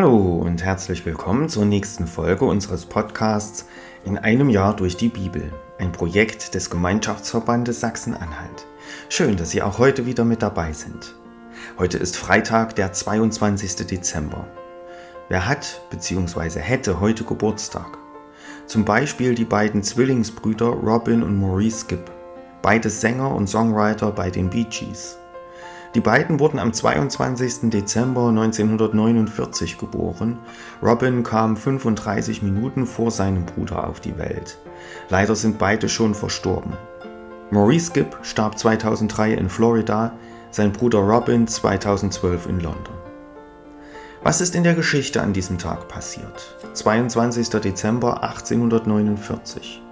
Hallo und herzlich willkommen zur nächsten Folge unseres Podcasts In einem Jahr durch die Bibel, ein Projekt des Gemeinschaftsverbandes Sachsen-Anhalt. Schön, dass Sie auch heute wieder mit dabei sind. Heute ist Freitag, der 22. Dezember. Wer hat bzw. hätte heute Geburtstag? Zum Beispiel die beiden Zwillingsbrüder Robin und Maurice Gibb, beide Sänger und Songwriter bei den Bee Gees. Die beiden wurden am 22. Dezember 1949 geboren. Robin kam 35 Minuten vor seinem Bruder auf die Welt. Leider sind beide schon verstorben. Maurice Gibb starb 2003 in Florida, sein Bruder Robin 2012 in London. Was ist in der Geschichte an diesem Tag passiert? 22. Dezember 1849.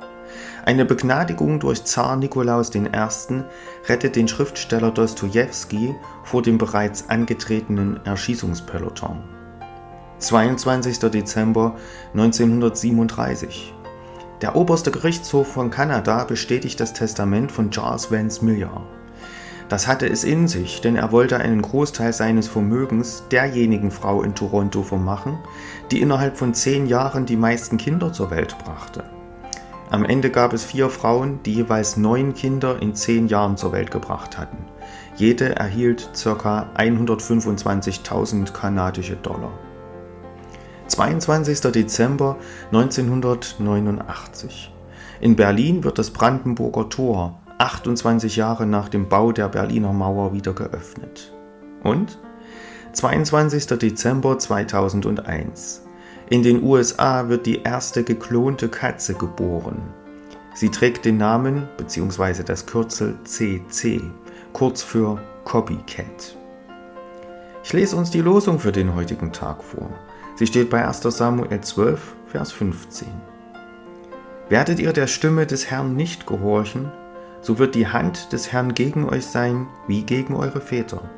Eine Begnadigung durch Zar Nikolaus I. rettet den Schriftsteller Dostojewski vor dem bereits angetretenen Erschießungspeloton. 22. Dezember 1937. Der oberste Gerichtshof von Kanada bestätigt das Testament von Charles Vance Millar. Das hatte es in sich, denn er wollte einen Großteil seines Vermögens derjenigen Frau in Toronto vermachen, die innerhalb von zehn Jahren die meisten Kinder zur Welt brachte. Am Ende gab es vier Frauen, die jeweils neun Kinder in zehn Jahren zur Welt gebracht hatten. Jede erhielt ca. 125.000 kanadische Dollar. 22. Dezember 1989. In Berlin wird das Brandenburger Tor 28 Jahre nach dem Bau der Berliner Mauer wieder geöffnet. Und 22. Dezember 2001. In den USA wird die erste geklonte Katze geboren. Sie trägt den Namen bzw. das Kürzel CC, kurz für Copycat. Ich lese uns die Losung für den heutigen Tag vor. Sie steht bei 1 Samuel 12, Vers 15. Werdet ihr der Stimme des Herrn nicht gehorchen, so wird die Hand des Herrn gegen euch sein, wie gegen eure Väter.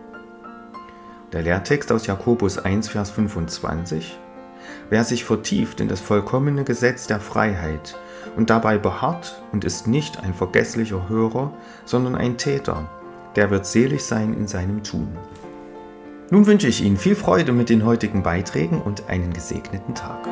Der Lehrtext aus Jakobus 1, Vers 25 Wer sich vertieft in das vollkommene Gesetz der Freiheit und dabei beharrt und ist nicht ein vergesslicher Hörer, sondern ein Täter, der wird selig sein in seinem Tun. Nun wünsche ich Ihnen viel Freude mit den heutigen Beiträgen und einen gesegneten Tag.